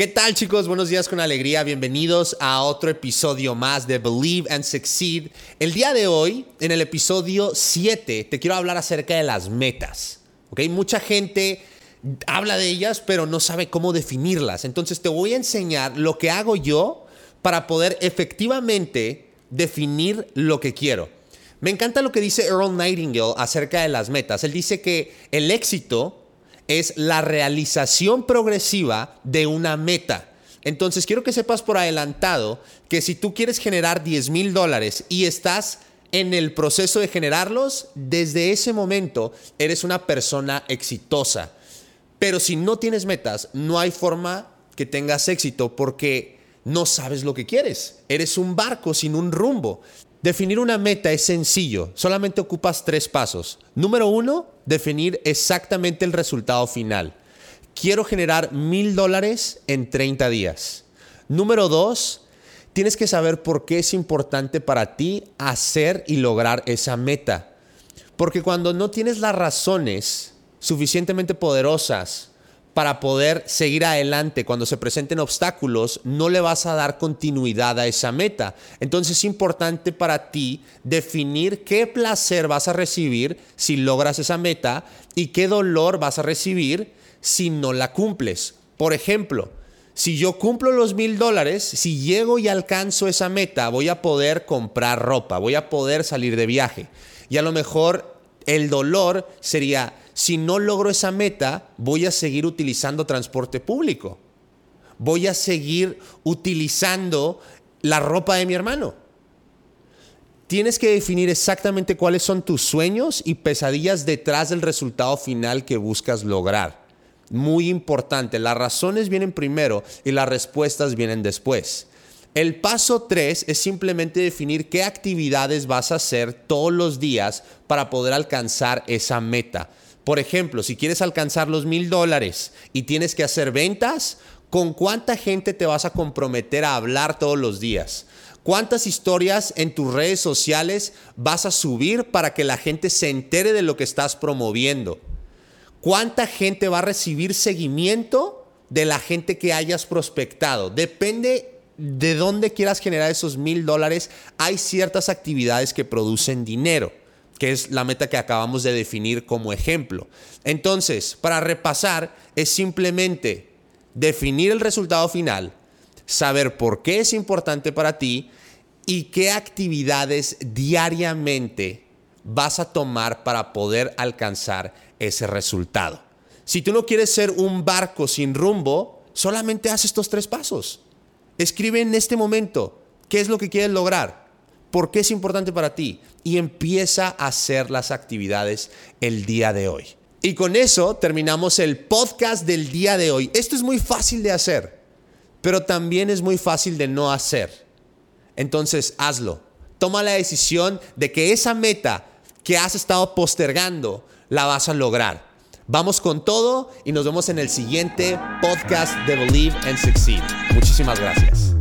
¿Qué tal chicos? Buenos días con alegría. Bienvenidos a otro episodio más de Believe and Succeed. El día de hoy, en el episodio 7, te quiero hablar acerca de las metas. ¿ok? Mucha gente habla de ellas, pero no sabe cómo definirlas. Entonces te voy a enseñar lo que hago yo para poder efectivamente definir lo que quiero. Me encanta lo que dice Earl Nightingale acerca de las metas. Él dice que el éxito es la realización progresiva de una meta. Entonces, quiero que sepas por adelantado que si tú quieres generar 10 mil dólares y estás en el proceso de generarlos, desde ese momento eres una persona exitosa. Pero si no tienes metas, no hay forma que tengas éxito porque no sabes lo que quieres. Eres un barco sin un rumbo. Definir una meta es sencillo, solamente ocupas tres pasos. Número uno, definir exactamente el resultado final. Quiero generar mil dólares en 30 días. Número dos, tienes que saber por qué es importante para ti hacer y lograr esa meta. Porque cuando no tienes las razones suficientemente poderosas para poder seguir adelante cuando se presenten obstáculos, no le vas a dar continuidad a esa meta. Entonces es importante para ti definir qué placer vas a recibir si logras esa meta y qué dolor vas a recibir si no la cumples. Por ejemplo, si yo cumplo los mil dólares, si llego y alcanzo esa meta, voy a poder comprar ropa, voy a poder salir de viaje. Y a lo mejor el dolor sería si no logro esa meta, voy a seguir utilizando transporte público. Voy a seguir utilizando la ropa de mi hermano. Tienes que definir exactamente cuáles son tus sueños y pesadillas detrás del resultado final que buscas lograr. Muy importante, las razones vienen primero y las respuestas vienen después. El paso 3 es simplemente definir qué actividades vas a hacer todos los días para poder alcanzar esa meta. Por ejemplo, si quieres alcanzar los mil dólares y tienes que hacer ventas, ¿con cuánta gente te vas a comprometer a hablar todos los días? ¿Cuántas historias en tus redes sociales vas a subir para que la gente se entere de lo que estás promoviendo? ¿Cuánta gente va a recibir seguimiento de la gente que hayas prospectado? Depende de dónde quieras generar esos mil dólares. Hay ciertas actividades que producen dinero que es la meta que acabamos de definir como ejemplo. Entonces, para repasar, es simplemente definir el resultado final, saber por qué es importante para ti y qué actividades diariamente vas a tomar para poder alcanzar ese resultado. Si tú no quieres ser un barco sin rumbo, solamente haz estos tres pasos. Escribe en este momento qué es lo que quieres lograr por qué es importante para ti y empieza a hacer las actividades el día de hoy. Y con eso terminamos el podcast del día de hoy. Esto es muy fácil de hacer, pero también es muy fácil de no hacer. Entonces hazlo. Toma la decisión de que esa meta que has estado postergando la vas a lograr. Vamos con todo y nos vemos en el siguiente podcast de Believe and Succeed. Muchísimas gracias.